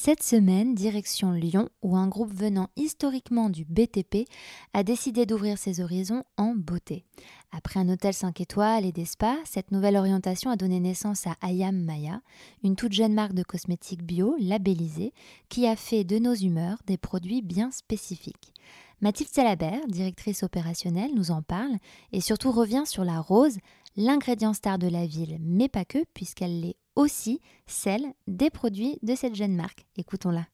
Cette semaine, direction Lyon, où un groupe venant historiquement du BTP a décidé d'ouvrir ses horizons en beauté. Après un hôtel 5 étoiles et des spas, cette nouvelle orientation a donné naissance à Ayam Maya, une toute jeune marque de cosmétiques bio labellisée qui a fait de nos humeurs des produits bien spécifiques. Mathilde Salabert, directrice opérationnelle, nous en parle et surtout revient sur la rose, l'ingrédient star de la ville, mais pas que, puisqu'elle l'est aussi celle des produits de cette jeune marque. Écoutons-la.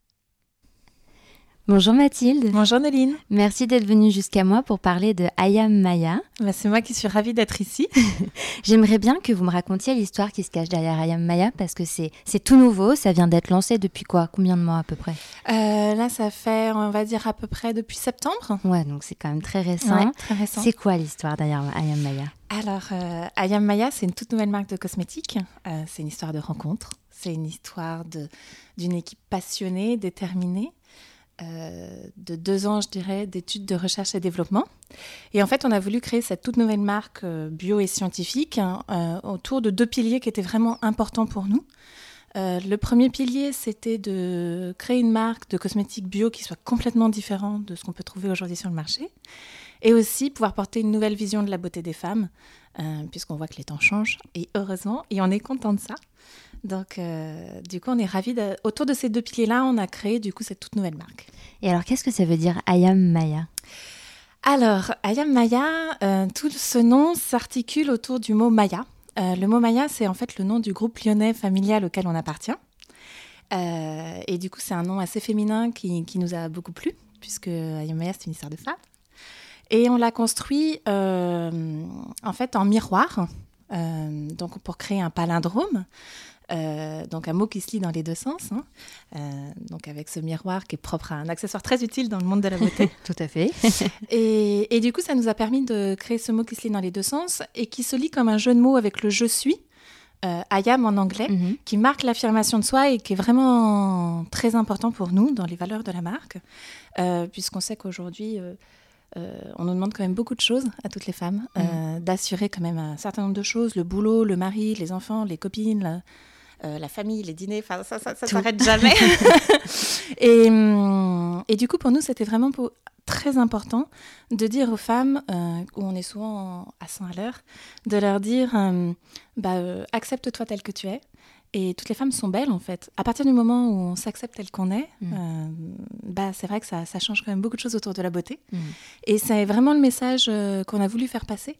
Bonjour Mathilde. Bonjour Noline. Merci d'être venue jusqu'à moi pour parler de Ayam Maya. Bah, c'est moi qui suis ravie d'être ici. J'aimerais bien que vous me racontiez l'histoire qui se cache derrière Ayam Maya parce que c'est, tout nouveau, ça vient d'être lancé depuis quoi Combien de mois à peu près? Euh, Là, ça fait, on va dire, à peu près depuis septembre. Ouais, donc c'est quand même très récent. très récent. C'est quoi l'histoire derrière Ayam Maya? Alors, euh, Ayam Maya, c'est une toute nouvelle marque de cosmétiques. Euh, c'est une histoire de rencontre. C'est une histoire d'une équipe passionnée, déterminée. Euh, de deux ans, je dirais, d'études de recherche et développement. Et en fait, on a voulu créer cette toute nouvelle marque euh, bio et scientifique hein, euh, autour de deux piliers qui étaient vraiment importants pour nous. le premier pilier, c'était de créer une marque de cosmétiques bio qui soit complètement différente de ce qu'on peut trouver aujourd'hui sur le marché. Et aussi pouvoir porter une nouvelle vision de la beauté des femmes, puisqu'on voit que les temps changent, et heureusement, et on est content de ça. Donc, euh, du coup, on est ravis. Autour de ces deux piliers-là, on a créé du coup cette toute nouvelle marque. Et alors, qu'est-ce que ça veut dire Ayam Maya? Alors, Ayam Maya, euh, tout ce nom s'articule autour du mot Maya. Euh, le mot Maya, c'est en fait le nom du groupe lyonnais familial auquel on appartient. et du coup, c'est un nom assez féminin qui, qui, nous a beaucoup plu, puisque Ayam Maya, c'est une histoire de femme. Et on l'a construit en fait en miroir. donc pour créer un palindrome. Euh, donc un mot qui se lit dans les deux sens. Hein. Euh, donc avec ce miroir qui est propre à un accessoire très utile dans le monde de la beauté. Tout à fait. et, du coup, ça nous a permis de créer ce mot qui se lit dans les deux sens et qui se lit comme un jeu de mots avec le je suis. Euh, I am en anglais, mhm. qui marque l'affirmation de soi et qui est vraiment très important pour nous dans les valeurs de la marque, puisqu'on sait qu'aujourd'hui, on nous demande quand même beaucoup de choses à toutes les femmes, mhm. d'assurer quand même un certain nombre de choses, le boulot, le mari, les enfants, les copines, euh, la famille, les dîners, enfin ça, ça, ça s'arrête jamais. et, hum, et, du coup, pour nous, c'était vraiment très important de dire aux femmes, euh, où on est souvent à 100 à l'heure, de leur dire, hum, bah, euh, accepte-toi telle que tu es. Et toutes les femmes sont belles en fait. À partir du moment où on s'accepte tel qu'on est, mm. euh, bah, c'est vrai que ça, ça, change quand même beaucoup de choses autour de la beauté. Mm. Et c'est vraiment le message euh, qu'on a voulu faire passer.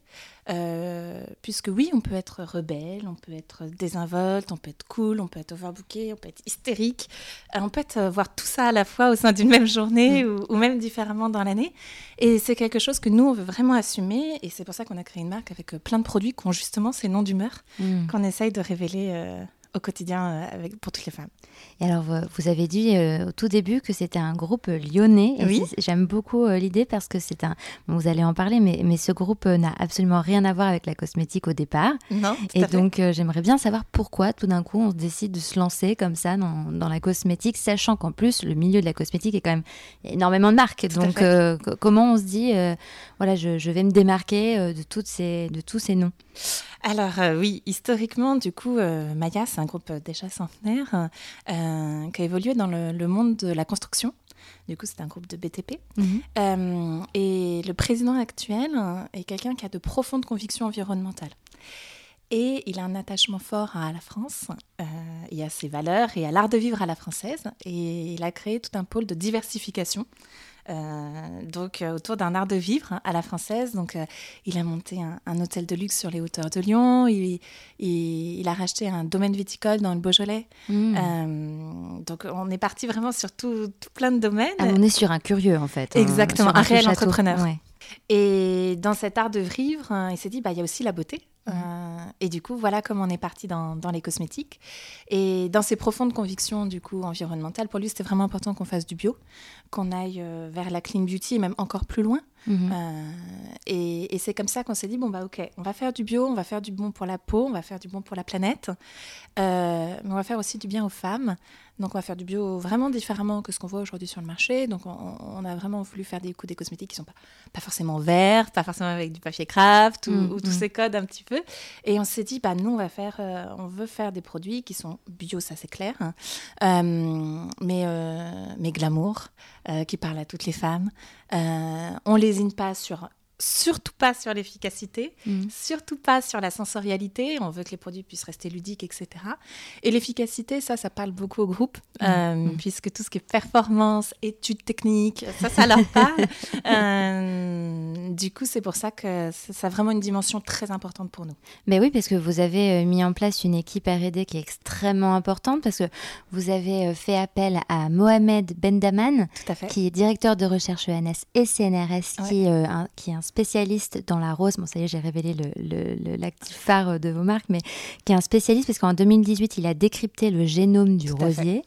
Euh, puisque oui, on peut être rebelle, on peut être désinvolte, on peut être cool, on peut être overbooké, on peut être hystérique. on peut être, voir tout ça à la fois au sein d'une même journée mm. ou, même différemment dans l'année. Et c'est quelque chose que nous, on veut vraiment assumer. Et c'est pour ça qu'on a créé une marque avec plein de produits qui ont justement ces noms d'humeur qu'on essaye de révéler au quotidien euh, avec, pour toutes les femmes. Et alors, vous avez dit euh, au tout début que c'était un groupe lyonnais. oui. J'aime beaucoup euh, l'idée parce que c'est un. vous allez en parler, mais, mais ce groupe n'a absolument rien à voir avec la cosmétique au départ. Non. Et donc, j'aimerais bien savoir pourquoi tout d'un coup on se décide de se lancer comme ça dans, dans la cosmétique, sachant qu'en plus le milieu de la cosmétique est quand même énormément de marques. donc, comment on se dit, voilà, je, je, vais me démarquer de toutes ces de tous ces noms? Alors euh, oui, historiquement, du coup, euh, Maya, c'est un groupe euh, déjà centenaire qui a évolué dans le, monde de la construction. Du coup, c'est un groupe de BTP. Mhm. et le président actuel est quelqu'un qui a de profondes convictions environnementales. Et il a un attachement fort à la France et à ses valeurs et à l'art de vivre à la française. Et il a créé tout un pôle de diversification donc autour d'un art de vivre hein, à la française. Donc il a monté un, hôtel de luxe sur les hauteurs de Lyon. Il, il, a racheté un domaine viticole dans le Beaujolais. Mmh. donc on est parti vraiment sur tout, plein de domaines. Ah, on est sur un curieux en fait. Hein, Exactement, un, réel entrepreneur. Et dans cet art de vivre, il s'est dit, bah, il y a aussi la beauté. Euh, et du coup, voilà comment on est parti dans, dans, les cosmétiques. Et dans ses profondes convictions du coup environnementales, pour lui, c'était vraiment important qu'on fasse du bio, qu'on aille euh, vers la clean beauty et même encore plus loin. Mhm. Euh, et, et c'est comme ça qu'on s'est dit bon bah ok, on va faire du bio, on va faire du bon pour la peau, on va faire du bon pour la planète, mais on va faire aussi du bien aux femmes. Donc on va faire du bio vraiment différemment que ce qu'on voit aujourd'hui sur le marché. Donc on, a vraiment voulu faire des, des cosmétiques qui sont pas, pas forcément verts, pas forcément avec du papier craft ou, mm, tous mm. ces codes un petit peu. Et on s'est dit bah nous on va faire, euh, on veut faire des produits qui sont bio, ça c'est clair, hein. euh, mais euh, mais glamour, qui parlent à toutes les femmes. On lésine pas sur surtout pas sur l'efficacité, mm. surtout pas sur la sensorialité. On veut que les produits puissent rester ludiques, etc. Et l'efficacité, ça, ça parle beaucoup au groupe, mm. Euh, mm. puisque tout ce qui est performance, études techniques, ça, ça leur parle. Euh, du coup, c'est pour ça que ça a vraiment une dimension très importante pour nous. Mais oui, parce que vous avez euh, mis en place une équipe R&D qui est extrêmement importante, parce que vous avez fait appel à Mohamed Bendaman, qui est directeur de recherche ENS et CNRS, qui, qui est un spécialiste dans la rose. Bon, ça y est, j'ai révélé l'actif phare de vos marques, mais qui est un spécialiste parce qu'en 2018, il a décrypté le génome du rosier.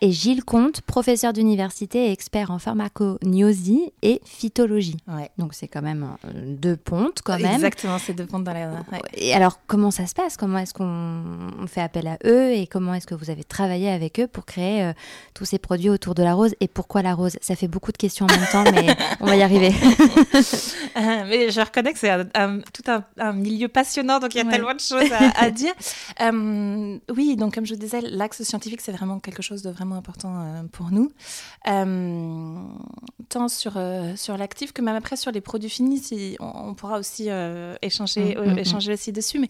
Et Gilles Comte, professeur d'université et expert en pharmacognosie et phytologie. Donc, c'est quand même euh, deux pontes, quand même. Exactement, c'est deux pontes dans la. Et alors, comment ça se passe? Comment est-ce qu'on fait appel à eux? Et comment est-ce que vous avez travaillé avec eux pour créer euh, tous ces produits autour de la rose? Et pourquoi la rose? Ça fait beaucoup de questions en même temps, mais on va y arriver. mais je reconnais que c'est un, tout un, milieu passionnant, donc il y a tellement de choses à, dire. Euh, oui, donc comme je disais, l'axe scientifique, c'est vraiment quelque chose de vraiment important euh, pour nous. Euh, tant sur, sur l'actif que même après sur les produits finis, si, on, pourra aussi échanger, mm, mm, mm. échanger aussi dessus. Mais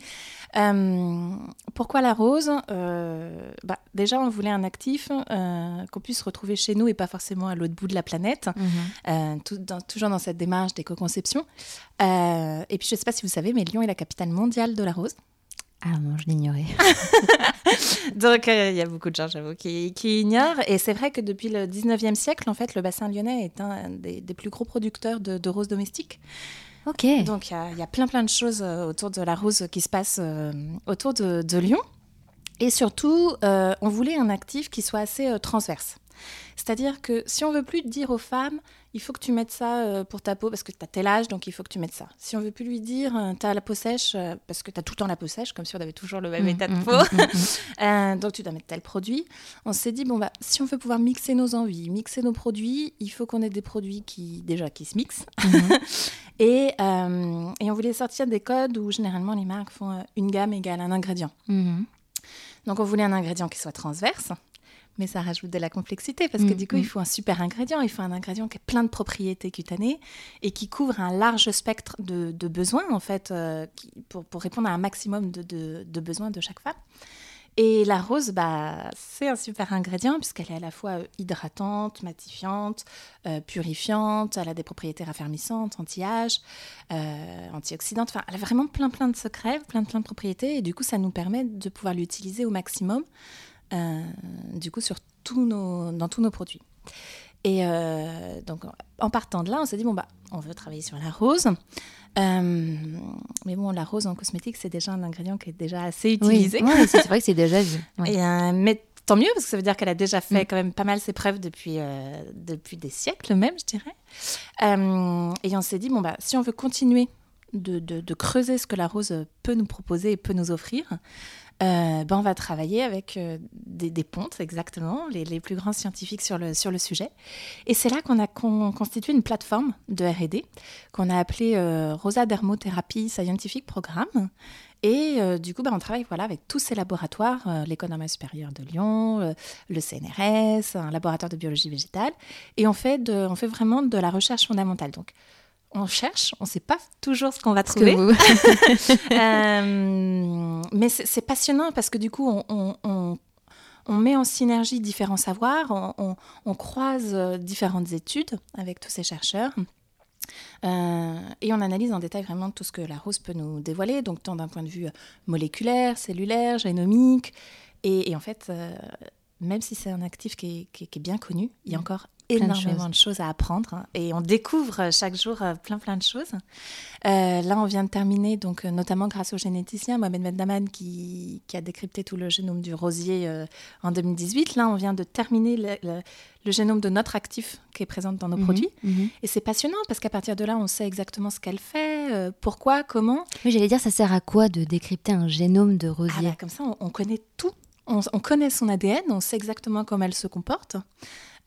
pourquoi la rose bah, Déjà, on voulait un actif qu'on puisse retrouver chez nous et pas forcément à l'autre bout de la planète, mm-hmm. tout, dans, toujours dans cette démarche d'éco-conception euh, et puis, je ne sais pas si vous savez, mais Lyon est la capitale mondiale de la rose. Ah non, je l'ignorais. Donc, euh, il y a beaucoup de gens, j'avoue, qui, qui, ignorent. Et c'est vrai que depuis le 19e siècle, en fait, le bassin lyonnais est un des, plus gros producteurs de, de roses domestiques. Ok. Donc, il y, a plein, plein de choses euh, autour de la rose qui se passent autour de, de, Lyon. Et surtout, on voulait un actif qui soit assez transverse. C'est-à-dire que si on veut plus dire aux femmes, il faut que tu mettes ça euh, pour ta peau parce que tu as tel âge, donc il faut que tu mettes ça. Si on veut plus lui dire, euh, tu as la peau sèche euh, parce que tu as tout le temps la peau sèche, comme si on avait toujours le même mmh, état de mmh, peau, mmh, donc tu dois mettre tel produit. On s'est dit, bon, bah, si on veut pouvoir mixer nos envies, mixer nos produits, il faut qu'on ait des produits qui, déjà, qui se mixent. et, et, on voulait sortir des codes où généralement les marques font une gamme égale un ingrédient. Donc on voulait un ingrédient qui soit transverse mais ça rajoute de la complexité parce que mm, du coup, il mm. faut un super ingrédient. Il faut un ingrédient qui a plein de propriétés cutanées et qui couvre un large spectre de, besoins, en fait, euh, pour, pour, répondre à un maximum de, de, besoins de chaque femme. Et la rose, bah, c'est un super ingrédient puisqu'elle est à la fois euh, hydratante, matifiante, euh, purifiante, elle a des propriétés raffermissantes, anti-âge, antioxydantes. Enfin, elle a vraiment plein plein de secrets, plein plein de propriétés et du coup, ça nous permet de pouvoir l'utiliser au maximum euh, du coup, sur tous nos, dans tous nos produits. Et euh, donc, en partant de là, on s'est dit, bon, bah, on veut travailler sur la rose. Euh, mais bon, la rose en cosmétique, c'est déjà un ingrédient qui est déjà assez utilisé. Oui, c'est vrai que c'est déjà vu. Et, mais tant mieux, parce que ça veut dire qu'elle a déjà fait mm. quand même pas mal ses preuves depuis, depuis des siècles même, je dirais. et on s'est dit, bon, bah, si on veut continuer de, de, de, creuser ce que la rose peut nous proposer et peut nous offrir, euh, ben on va travailler avec euh, des, pontes, exactement, les, plus grands scientifiques sur le, sur le sujet. Et c'est là qu'on a constitué une plateforme de RD qu'on a appelée euh, Rosa Dermothérapie Scientific Programme. Et du coup, ben, on travaille voilà, avec tous ces laboratoires, l'École normale supérieure de Lyon, le CNRS, un laboratoire de biologie végétale. Et on fait, on fait vraiment de la recherche fondamentale. Donc, on cherche, on ne sait pas toujours ce qu'on va trouver. euh, mais c'est passionnant parce que du coup, on, on met en synergie différents savoirs, on, croise différentes études avec tous ces chercheurs. et on analyse en détail vraiment tout ce que la rose peut nous dévoiler, donc tant d'un point de vue moléculaire, cellulaire, génomique. Et, en fait, même si c'est un actif qui est, bien connu, il y a mm. encore énormément de choses. à apprendre hein, et on découvre chaque jour euh, plein plein de choses. Euh, là, on vient de terminer, donc euh, notamment grâce au généticien Mohamed Meddaman qui, qui, a décrypté tout le génome du rosier en 2018. Là, on vient de terminer le, génome de notre actif qui est présent dans nos mhm, produits. Mhm. Et c'est passionnant parce qu'à partir de là, on sait exactement ce qu'elle fait, pourquoi, comment. Mais j'allais dire, ça sert à quoi de décrypter un génome de rosier? Ah bah, Comme ça, on, connaît tout. On, on, connaît son ADN, on sait exactement comment elle se comporte.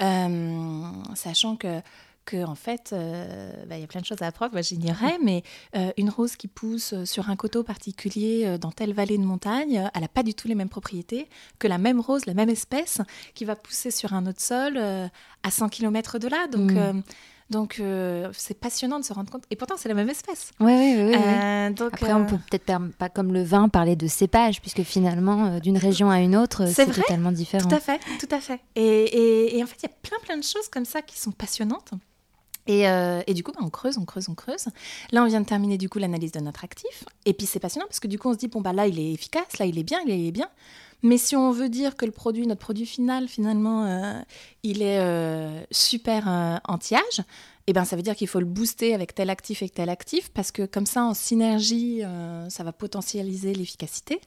Euh, sachant que que en fait, euh, bah, il y a plein de choses à apprendre. Moi, j'ignorais, mais euh, une rose qui pousse sur un coteau particulier dans telle vallée de montagne, elle n'a pas du tout les mêmes propriétés que la même rose, la même espèce, qui va pousser sur un autre sol à 100 km de là. Donc, mm. Donc, euh, c'est passionnant de se rendre compte. Et pourtant, c'est la même espèce. Oui, oui, oui. Euh, Après, on euh, peut peut-être pas comme le vin parler de cépage, puisque finalement, d'une région à une autre, c'est totalement différent. Tout à fait, tout à fait. Et, en fait, il y a plein, plein de choses comme ça qui sont passionnantes. Et, du coup, bah, on creuse, on creuse, on creuse. Là, on vient de terminer du coup l'analyse de notre actif. Et puis, c'est passionnant parce que du coup, on se dit, bon, bah là, il est efficace, là, il est bien, il est bien. Mais si on veut dire que le produit, notre produit final, finalement, euh, il est euh, super euh, anti-âge, eh ben, ça veut dire qu'il faut le booster avec tel actif et tel actif, parce que comme ça, en synergie, ça va potentialiser l'efficacité.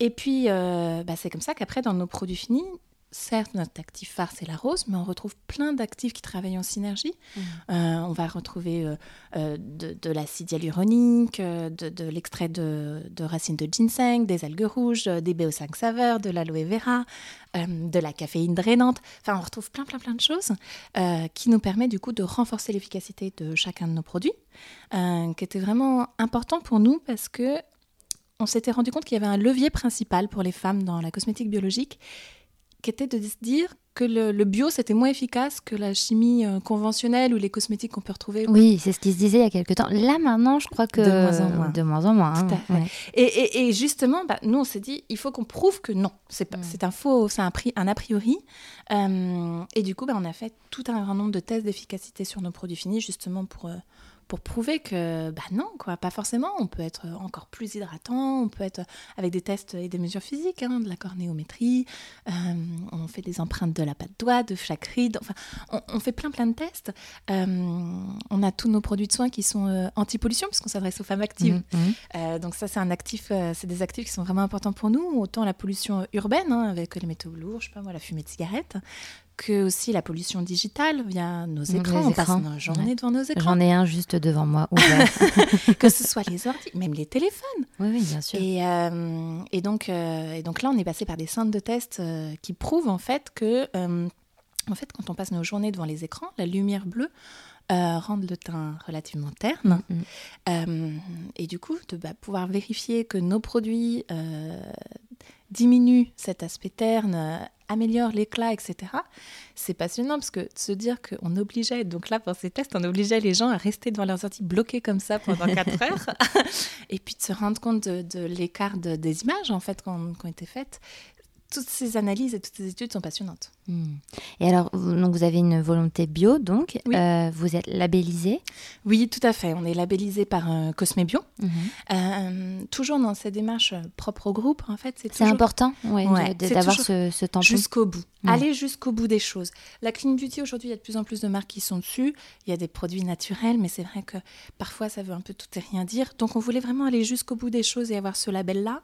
Et puis, bah, c'est comme ça qu'après, dans nos produits finis, certes, notre actif phare, c'est la rose, mais on retrouve plein d'actifs qui travaillent en synergie. Mmh. Euh, on va retrouver euh, euh, de, l'acide hyaluronique, de, l'extrait de, racines de ginseng, des algues rouges, des BO5 saveurs, de l'aloe vera, de la caféine drainante. Enfin, on retrouve plein, plein, plein de choses qui nous permettent du coup de renforcer l'efficacité de chacun de nos produits, qui était vraiment important pour nous parce que on s'était rendu compte qu'il y avait un levier principal pour les femmes dans la cosmétique biologique qui était de se dire que le, bio, c'était moins efficace que la chimie euh, conventionnelle ou les cosmétiques qu'on peut retrouver. Oui, c'est ce qui se disait il y a quelques temps. Là, maintenant, je crois que... De moins en moins. De moins en moins. Hein, et, justement, bah, nous, on s'est dit, il faut qu'on prouve que non. C'est un faux, c'est un, un a priori. Euh, et du coup, bah, on a fait tout un grand nombre de tests d'efficacité sur nos produits finis, justement pour... Euh, pour prouver que bah non, quoi, pas forcément. On peut être encore plus hydratant, on peut être avec des tests et des mesures physiques, hein, de la cornéométrie, euh, on fait des empreintes de la patte doigt, de chaque ride, enfin, on, fait plein plein de tests. Euh, on a tous nos produits de soins qui sont euh, anti-pollution, puisqu'on s'adresse aux femmes actives. Mmh, mmh. donc ça, c'est un actif, c'est des actifs qui sont vraiment importants pour nous, autant la pollution urbaine, hein, avec les métaux lourds, je sais pas moi, la fumée de cigarette, que aussi la pollution digitale via nos écrans. on passe nos journées devant nos écrans. J'en ai un juste devant moi. que ce soit les ordi, même les téléphones. Oui, oui bien sûr. Et, euh, et, donc, euh, et donc là, on est passé par des centres de tests euh, qui prouvent en fait que, en fait, quand on passe nos journées devant les écrans, la lumière bleue rend le teint relativement terne. Mm, mm. et du coup, de bah, pouvoir vérifier que nos produits diminuent cet aspect terne améliore l'éclat, etc. C'est passionnant parce que de se dire qu'on obligeait, donc là pour ces tests, on obligeait les gens à rester devant leurs ordi bloqués comme ça pendant 4 heures, et puis de se rendre compte de, l'écart des images en fait qui ont été faites toutes ces analyses et toutes ces études sont passionnantes. Hmm. Et alors, donc vous avez une volonté bio, donc euh, vous êtes labellisé Oui, tout à fait. On est labellisé par euh, Cosme Bio. Mhm. Euh, toujours dans ces démarches propres au groupe, en fait. C'est important d'avoir ce, ce temps Jusqu'au bout. Aller jusqu'au bout des choses. La clean beauty, aujourd'hui, il y a de plus en plus de marques qui sont dessus. Il y a des produits naturels, mais c'est vrai que parfois, ça veut un peu tout et rien dire. Donc, on voulait vraiment aller jusqu'au bout des choses et avoir ce label-là,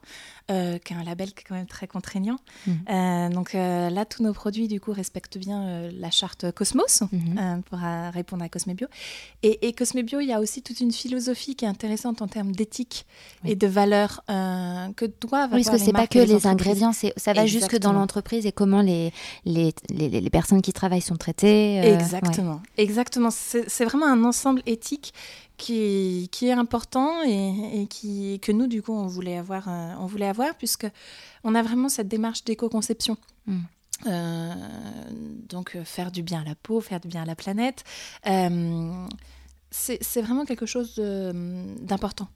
qui est un label qui est quand même très contraignant. Euh, donc euh, là, tous nos produits, du coup, respectent bien euh, la charte Cosmos mhm. pour répondre à Cosmebio. Et, et Cosmebio, il y a aussi toute une philosophie qui est intéressante en termes d'éthique et de valeurs que doivent oui, parce que c'est pas que les, ingrédients, ça va jusque dans l'entreprise et comment les les, les, personnes qui travaillent sont traitées. Exactement, exactement. C'est vraiment un ensemble éthique qui, qui, est important et, et, qui, que nous, du coup, on voulait avoir, on voulait avoir puisque on a vraiment cette démarche d'éco-conception. Mm. Euh, donc, euh, faire du bien à la peau, faire du bien à la planète. Euh, c'est vraiment quelque chose d'important.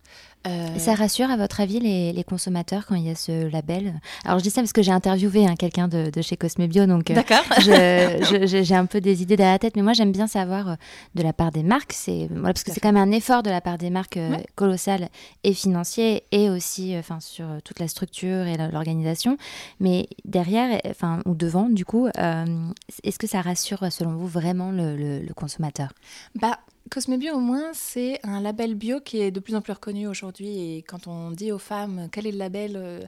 Euh... Ça rassure, à votre avis, les, les, consommateurs quand il y a ce label? Alors, je dis ça parce que j'ai interviewé hein, quelqu'un de, de, chez Cosmebio, donc euh, j'ai un peu des idées derrière la tête, mais moi, j'aime bien savoir euh, de la part des marques, voilà, parce que c'est quand même un effort de la part des marques euh, colossal et financier, et aussi enfin sur toute la structure et l'organisation. Mais derrière, enfin, ou devant, du coup, est-ce que ça rassure, selon vous, vraiment le, le, le consommateur? Bah, Cosmebio, au moins, c'est un label bio qui est de plus en plus reconnu aujourd'hui. Et quand on dit aux femmes quel est le label euh,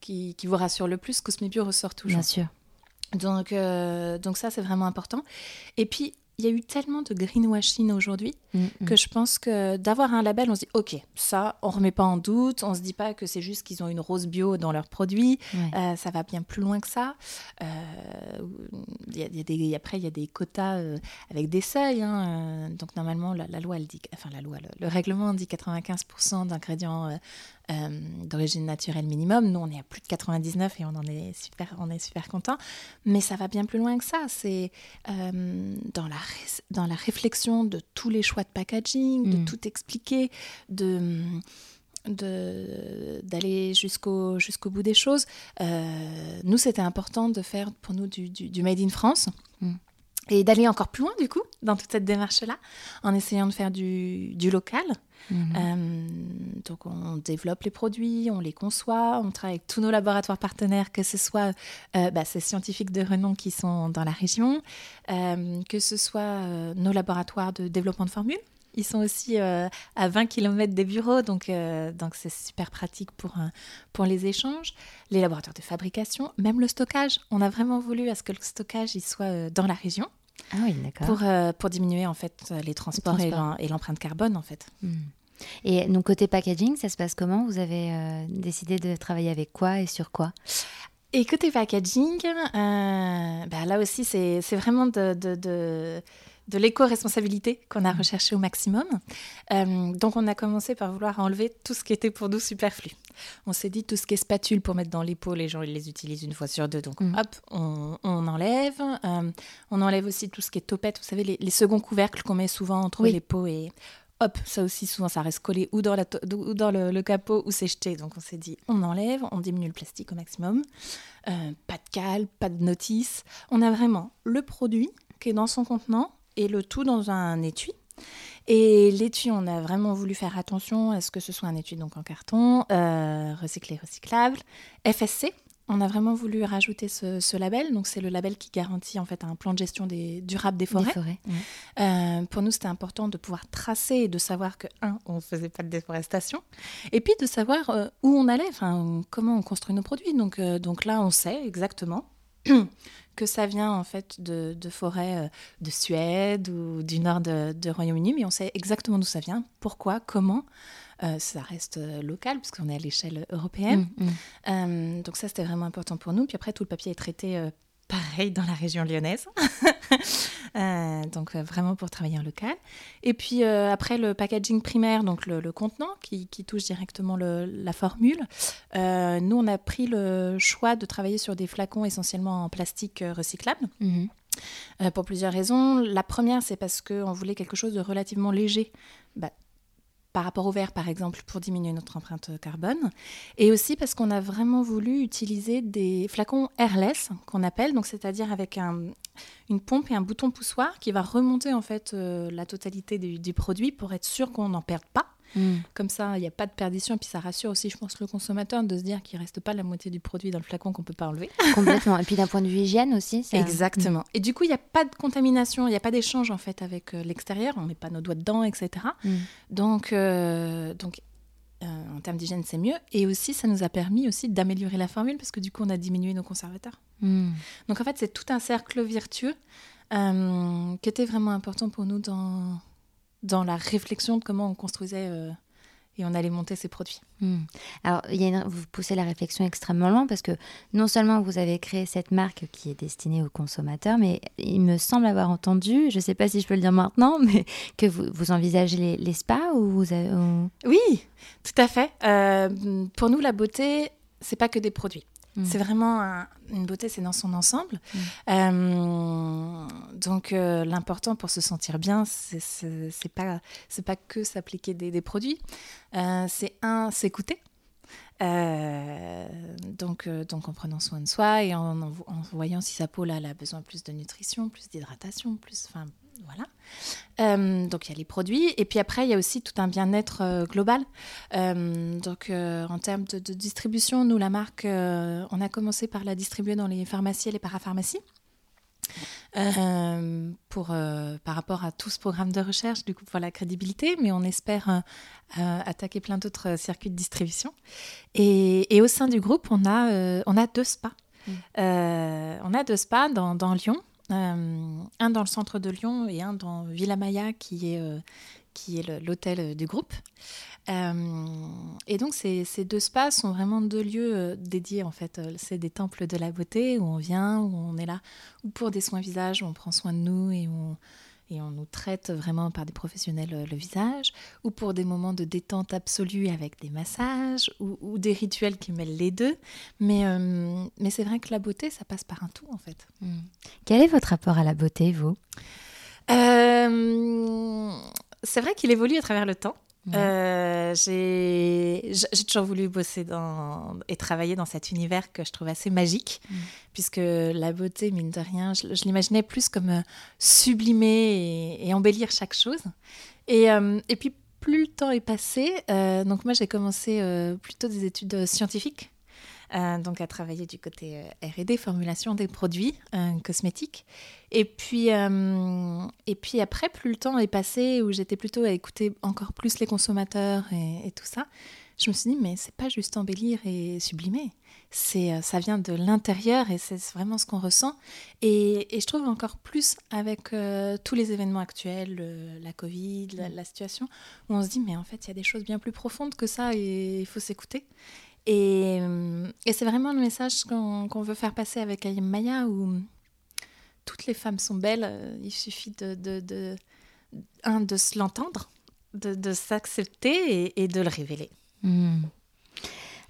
qui, vous rassure le plus, Cosmebio ressort toujours. Bien sûr. Donc, euh, donc ça, c'est vraiment important. Et puis, il y a eu tellement de greenwashing aujourd'hui mm, mm. que je pense que d'avoir un label, on se dit ok, ça, on remet pas en doute, on se dit pas que c'est juste qu'ils ont une rose bio dans leurs produits, euh, ça va bien plus loin que ça. Euh, y a, des, après, il y a des quotas euh, avec des seuils, hein, donc normalement la, loi, elle dit, enfin la loi, le, le règlement dit 95% d'ingrédients euh, d'origine naturelle minimum. Nous, on est à plus de 99 et on en est super, on est super content. Mais ça va bien plus loin que ça. C'est euh, dans, la dans la réflexion de tous les choix de packaging, de mm. tout expliquer, de d'aller jusqu'au jusqu'au bout des choses. Euh, nous, c'était important de faire pour nous du, du, Made in France. Mm. Et d'aller encore plus loin, du coup, dans toute cette démarche-là, en essayant de faire du, du local, Mhm. Euh, donc on développe les produits, on les conçoit, on travaille avec tous nos laboratoires partenaires, que ce soit euh, bah, ces scientifiques de renom qui sont dans la région, euh, que ce soit nos laboratoires de développement de formules. Ils sont aussi à 20 km des bureaux, donc donc c'est super pratique pour, pour les échanges. Les laboratoires de fabrication, même le stockage. On a vraiment voulu à ce que le stockage il soit dans la région. Ah oui, d'accord. Pour, pour diminuer en fait les transports, et l'empreinte carbone en fait. Hmm. Et donc côté packaging, ça se passe comment? Vous avez euh, décidé de travailler avec quoi et sur quoi? Et côté packaging, euh, bah là aussi, c'est vraiment de, de, de, de l'éco-responsabilité qu'on a recherché au maximum. Euh, donc, on a commencé par vouloir enlever tout ce qui était pour nous superflu. On s'est dit tout ce qui est spatule pour mettre dans les pots, les gens ils les utilisent une fois sur deux, donc mm. hop, on, on enlève. on enlève aussi tout ce qui est topette, vous savez, les, les seconds couvercles qu'on met souvent entre les pots et hop, ça aussi souvent ça reste collé ou dans, la ou dans le, capot ou c'est jeté. Donc on s'est dit on enlève, on diminue le plastique au maximum. Euh, pas de cale, pas de notice. On a vraiment le produit qui est dans son contenant et le tout dans un étui. Et l'étui, on a vraiment voulu faire attention à ce que ce soit un étui donc en carton, euh, recyclé, recyclable, FSC, on a vraiment voulu rajouter ce, label. Donc, c'est le label qui garantit en fait un plan de gestion des, durable des forêts. Euh, pour nous, c'était important de pouvoir tracer et de savoir que, un, on ne faisait pas de déforestation. Et puis, de savoir euh, où on allait, enfin, comment on construit nos produits. Donc, donc là, on sait exactement que ça vient en fait de, forêts de Suède ou du nord de, de Royaume-Uni, mais on sait exactement d'où ça vient, pourquoi, comment. Euh, ça reste euh, local puisqu'on est à l'échelle européenne. Mm, mm. Euh, donc ça, c'était vraiment important pour nous. Puis après, tout le papier est traité pareil dans la région lyonnaise. donc vraiment pour travailler en local. Et puis après le packaging primaire, donc le, contenant qui, touche directement la formule, nous on a pris le choix de travailler sur des flacons essentiellement en plastique recyclable. Mm-hmm. pour plusieurs raisons. La première, c'est parce qu'on voulait quelque chose de relativement léger. Bah, par rapport au verre, par exemple, pour diminuer notre empreinte carbone. Et aussi parce qu'on a vraiment voulu utiliser des flacons airless, qu'on appelle, donc c'est-à-dire avec une pompe et un bouton poussoir qui va remonter en fait euh, la totalité du, produit pour être sûr qu'on n'en perde pas. Mm. Comme ça, il n'y a pas de perdition. Et puis ça rassure aussi, je pense, le consommateur de se dire qu'il ne reste pas la moitié du produit dans le flacon qu'on ne peut pas enlever. Complètement. Et puis d'un point de vue hygiène aussi. Exactement. Et du coup, il n'y a pas de contamination, il n'y a pas d'échange en fait avec euh, l'extérieur. On ne met pas nos doigts dedans, etc. Mm. Donc, euh, donc euh, en termes d'hygiène, c'est mieux. Et aussi, ça nous a permis aussi d'améliorer la formule parce que du coup, on a diminué nos conservateurs. Donc en fait, c'est tout un cercle vertueux qui était vraiment important pour nous dans dans la réflexion de comment on construisait euh, et on allait monter ces produits. Hmm. Alors, y a vous poussez la réflexion extrêmement loin parce que non seulement vous avez créé cette marque qui est destinée aux consommateurs, mais il me semble avoir entendu, je ne sais pas si je peux le dire maintenant, mais que vous, vous envisagez les, spas ou vous Oui, tout à fait. Euh, pour nous, la beauté, c'est pas que des produits. Mm. C'est vraiment une beauté, c'est dans son ensemble. Mm. Euh, donc euh, l'important pour se sentir bien, c'est pas c'est pas que s'appliquer des, produits, euh, c'est un s'écouter. donc, donc en prenant soin de soi et en, en, voyant si sa peau là, elle a besoin plus de nutrition, plus d'hydratation, plus, enfin voilà. Euh, donc il y a les produits et puis après il y a aussi tout un bien-être euh, global. Euh, donc en termes de, distribution, nous la marque, on a commencé par la distribuer dans les pharmacies et les parapharmacies. pour, par rapport à tout ce programme de recherche, du coup, pour la crédibilité, mais on espère attaquer plein d'autres circuits de distribution. Et, au sein du groupe, on a, on a deux spas. Mmh. on a deux spas dans, dans Lyon. Euh, un dans le centre de Lyon et un dans Villa Maya, qui est, euh, qui est l'hôtel du groupe. Euh, et donc ces, ces, deux spas sont vraiment deux lieux dédiés en fait. C'est des temples de la beauté où on vient, où on est là, ou pour des soins visage, on prend soin de nous et on, et on nous traite vraiment par des professionnels euh, le visage, ou pour des moments de détente absolue avec des massages, ou, des rituels qui mêlent les deux. Mais, euh, mais c'est vrai que la beauté, ça passe par un tout en fait. Hmm. Quel est votre rapport à la beauté, vous? Euh, C'est vrai qu'il évolue à travers le temps. Euh, j'ai toujours voulu bosser dans, et travailler dans cet univers que je trouve assez magique, mm. puisque la beauté, mine de rien, je, l'imaginais plus comme euh, sublimer et, embellir chaque chose. Et, euh, et, puis, plus le temps est passé, donc moi j'ai commencé plutôt des études scientifiques. Donc à travailler du côté R&D, formulation des produits cosmétiques. Et puis, euh, et puis après, plus le temps est passé, où j'étais plutôt à écouter encore plus les consommateurs et, tout ça, je me suis dit, mais c'est pas juste embellir et sublimer. C'est, euh, ça vient de l'intérieur et c'est vraiment ce qu'on ressent. Et, je trouve encore plus avec euh, tous les événements actuels, la Covid, la, situation, où on se dit, mais en fait, il y a des choses bien plus profondes que ça et il faut s'écouter. Et, et c'est vraiment le message qu'on, veut faire passer avec Ayem Maya, où toutes les femmes sont belles. Euh, il suffit de, de, de, de se l'entendre, de, de s'accepter et, de le révéler. Hmm.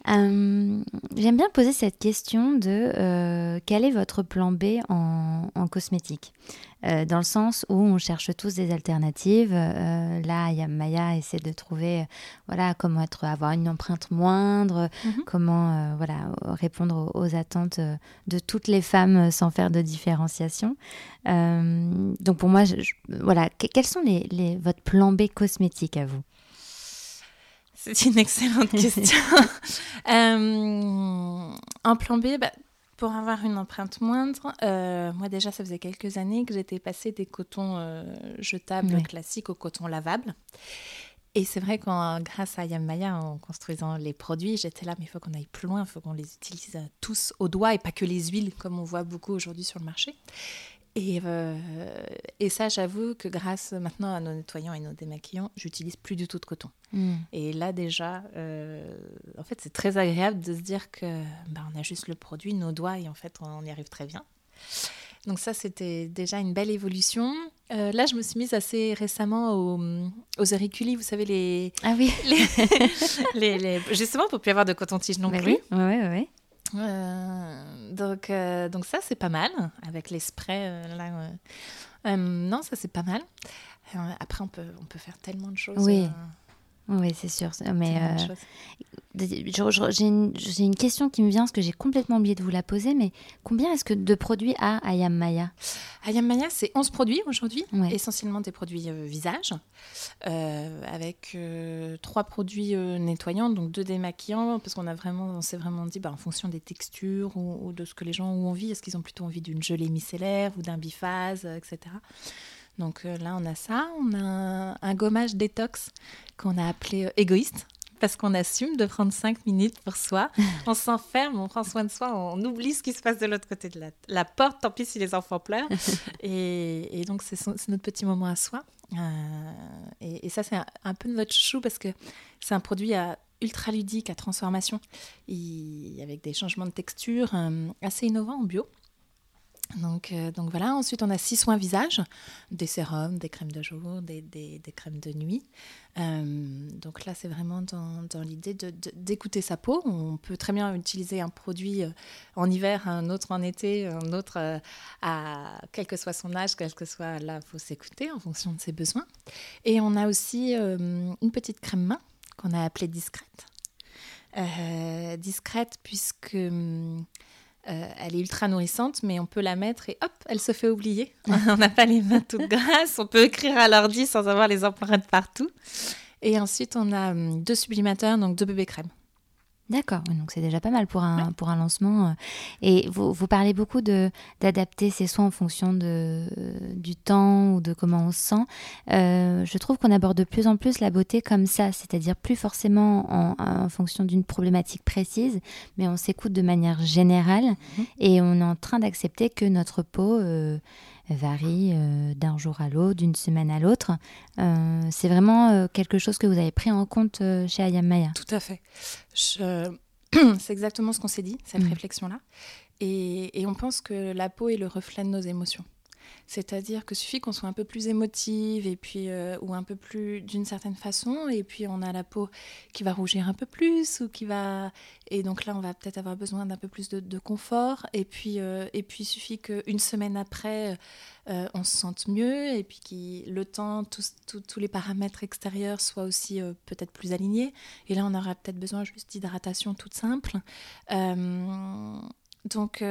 Euh, j'aime bien poser cette question de euh, quel est votre plan B en, cosmétique? Euh, Dans le sens où on cherche tous des alternatives. là, Maya essaie de trouver voilà, comment être, avoir une empreinte moindre, mhm. comment voilà, répondre aux, attentes de toutes les femmes sans faire de différenciation. donc pour moi, voilà, quels sont les, les, votre plan B cosmétique à vous? C'est une excellente question. euh, en plan B, bah, pour avoir une empreinte moindre, euh, moi déjà, ça faisait quelques années que j'étais passée des cotons euh, jetables classiques au coton lavable. Et c'est vrai qu'en grâce à Yamaya, en construisant les produits, j'étais là, mais il faut qu'on aille plus loin, il faut qu'on les utilise tous au doigt et pas que les huiles comme on voit beaucoup aujourd'hui sur le marché. Et, euh, et ça, j'avoue que grâce maintenant à nos nettoyants et nos démaquillants, j'utilise plus du tout de coton. Hmm. Et là déjà, euh, en fait, c'est très agréable de se dire que bah, on a juste le produit, nos doigts, et en fait, on y arrive très bien. Donc ça, c'était déjà une belle évolution. Euh, là, je me suis mise assez récemment aux, aux auriculi, vous savez, les... Ah oui les, les, Justement, pour plus avoir de coton-tige non plus. Oui, oui, oui. Euh, donc, euh, donc ça, c'est pas mal, avec les sprays. Euh, là, non, ça, c'est pas mal. après, on peut, on peut faire tellement de choses. Oui. Oui, c'est sûr. Mais euh, j'ai une, une, question qui me vient, parce que j'ai complètement oublié de vous la poser, mais combien est-ce que de produits a Ayam Maya? Ayam Maya, c'est 11 produits aujourd'hui, essentiellement des produits euh, visage, euh, avec trois produits nettoyants, donc deux démaquillants, parce qu'on a vraiment, on s'est vraiment dit, bah, en fonction des textures ou, de ce que les gens ont envie, est-ce qu'ils ont plutôt envie d'une gelée micellaire ou d'un biphase, etc. Donc euh, là, on a ça. On a un, gommage détox qu'on a appelé euh, égoïste parce qu'on assume de prendre cinq minutes pour soi. On s'enferme, on prend soin de soi, on oublie ce qui se passe de l'autre côté de la, porte, tant pis si les enfants pleurent. Et, donc, c'est notre petit moment à soi. Euh, et, ça, c'est un, peu notre chou parce que c'est un produit à ultra ludique, à transformation, avec des changements de texture assez innovants en bio. Donc, euh, donc voilà, ensuite on a six soins visage, des sérums, des crèmes de jour, des, crèmes de nuit. Euh, donc là c'est vraiment dans, dans l'idée d'écouter sa peau. On peut très bien utiliser un produit euh, en hiver, un autre en été, un autre à quel que soit son âge, quel que soit là, il faut s'écouter en fonction de ses besoins. Et on a aussi une petite crème main qu'on a appelée discrète. discrète puisque hum, euh, elle est ultra nourrissante, mais on peut la mettre et hop, elle se fait oublier. on n'a pas les mains toutes grasses, on peut écrire à l'ordi sans avoir les empreintes partout. Et ensuite, on a hum, deux sublimateurs, donc deux bébés crème. D'accord, donc c'est déjà pas mal pour un, pour un lancement. Euh. Et vous, vous parlez beaucoup d'adapter ses soins en fonction de, du temps ou de comment on se sent. Euh, je trouve qu'on aborde de plus en plus la beauté comme ça, c'est-à-dire plus forcément en, en fonction d'une problématique précise, mais on s'écoute de manière générale mhm. et on est en train d'accepter que notre peau... Euh, varie euh, d'un jour à l'autre, d'une semaine à l'autre. Euh, c'est vraiment euh, quelque chose que vous avez pris en compte chez Ayam Maya. Tout à fait. c'est exactement ce qu'on s'est dit, cette mm. réflexion-là. Et, et, on pense que la peau est le reflet de nos émotions. C'est-à-dire que suffit qu'on soit un peu plus émotive et puis euh, ou un peu plus d'une certaine façon et puis on a la peau qui va rougir un peu plus ou qui va et donc là on va peut-être avoir besoin d'un peu plus de, confort. Et puis euh, et puis il suffit qu'une semaine après euh, on se sente mieux et puis que le temps tous, tous les paramètres extérieurs soient aussi peut-être plus alignés. Et là on aura peut-être besoin juste d'hydratation toute simple. Donc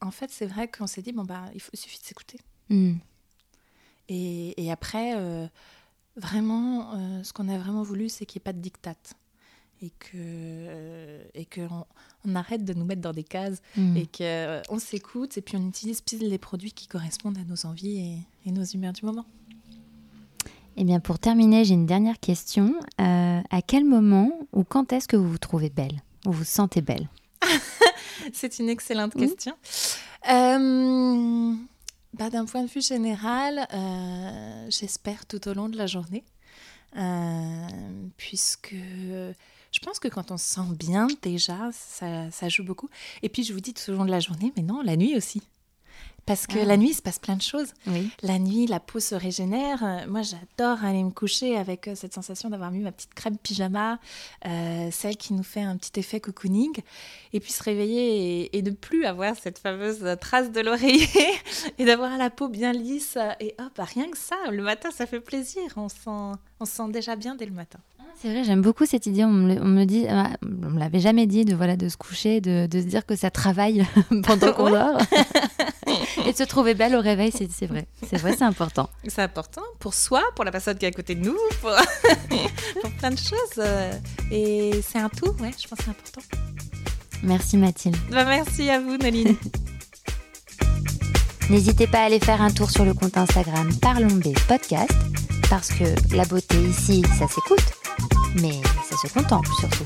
en fait, c'est vrai qu'on s'est dit, bon, bah, il, faut, suffit de s'écouter. Hmm. Et, après, euh, vraiment, euh, ce qu'on a vraiment voulu, c'est qu'il n'y ait pas de diktat. Et que euh, et qu'on on arrête de nous mettre dans des cases hmm. et qu'on s'écoute et puis on utilise plus les produits qui correspondent à nos envies et, et nos humeurs du moment. Eh bien, pour terminer, j'ai une dernière question. à quel moment ou quand est-ce que vous vous trouvez belle Ou vous vous sentez belle? C'est une excellente question. Euh, bah, D'un point de vue général, euh, j'espère tout au long de la journée, euh, puisque je pense que quand on se sent bien déjà, ça, ça, joue beaucoup. Et puis je vous dis tout au long de la journée, mais non, la nuit aussi. Parce que ah. la nuit, il se passe plein de choses. La nuit, la peau se régénère. Euh, moi, j'adore aller me coucher avec euh, cette sensation d'avoir mis ma petite crème pyjama, euh, celle qui nous fait un petit effet cocooning. Et puis se réveiller et, ne plus avoir cette fameuse trace de l'oreiller et d'avoir la peau bien lisse. Et hop, rien que ça, le matin, ça fait plaisir. On sent, on se sent déjà bien dès le matin. C'est vrai, j'aime beaucoup cette idée. On me, dit, on me l'avait jamais dit de voilà de se coucher, de, de se dire que ça travaille pendant qu'on dort. Et de se trouver belle au réveil, c'est vrai. C'est vrai, c'est important. C'est important pour soi, pour la personne qui est à côté de nous, pour, plein de choses. Et c'est un tout, ouais, je pense que c'est important. Merci Mathilde. Bah, merci à vous, Naline. N'hésitez pas à aller faire un tour sur le compte Instagram Parlons B Podcast, parce que la beauté ici, ça s'écoute, mais ça se contemple surtout.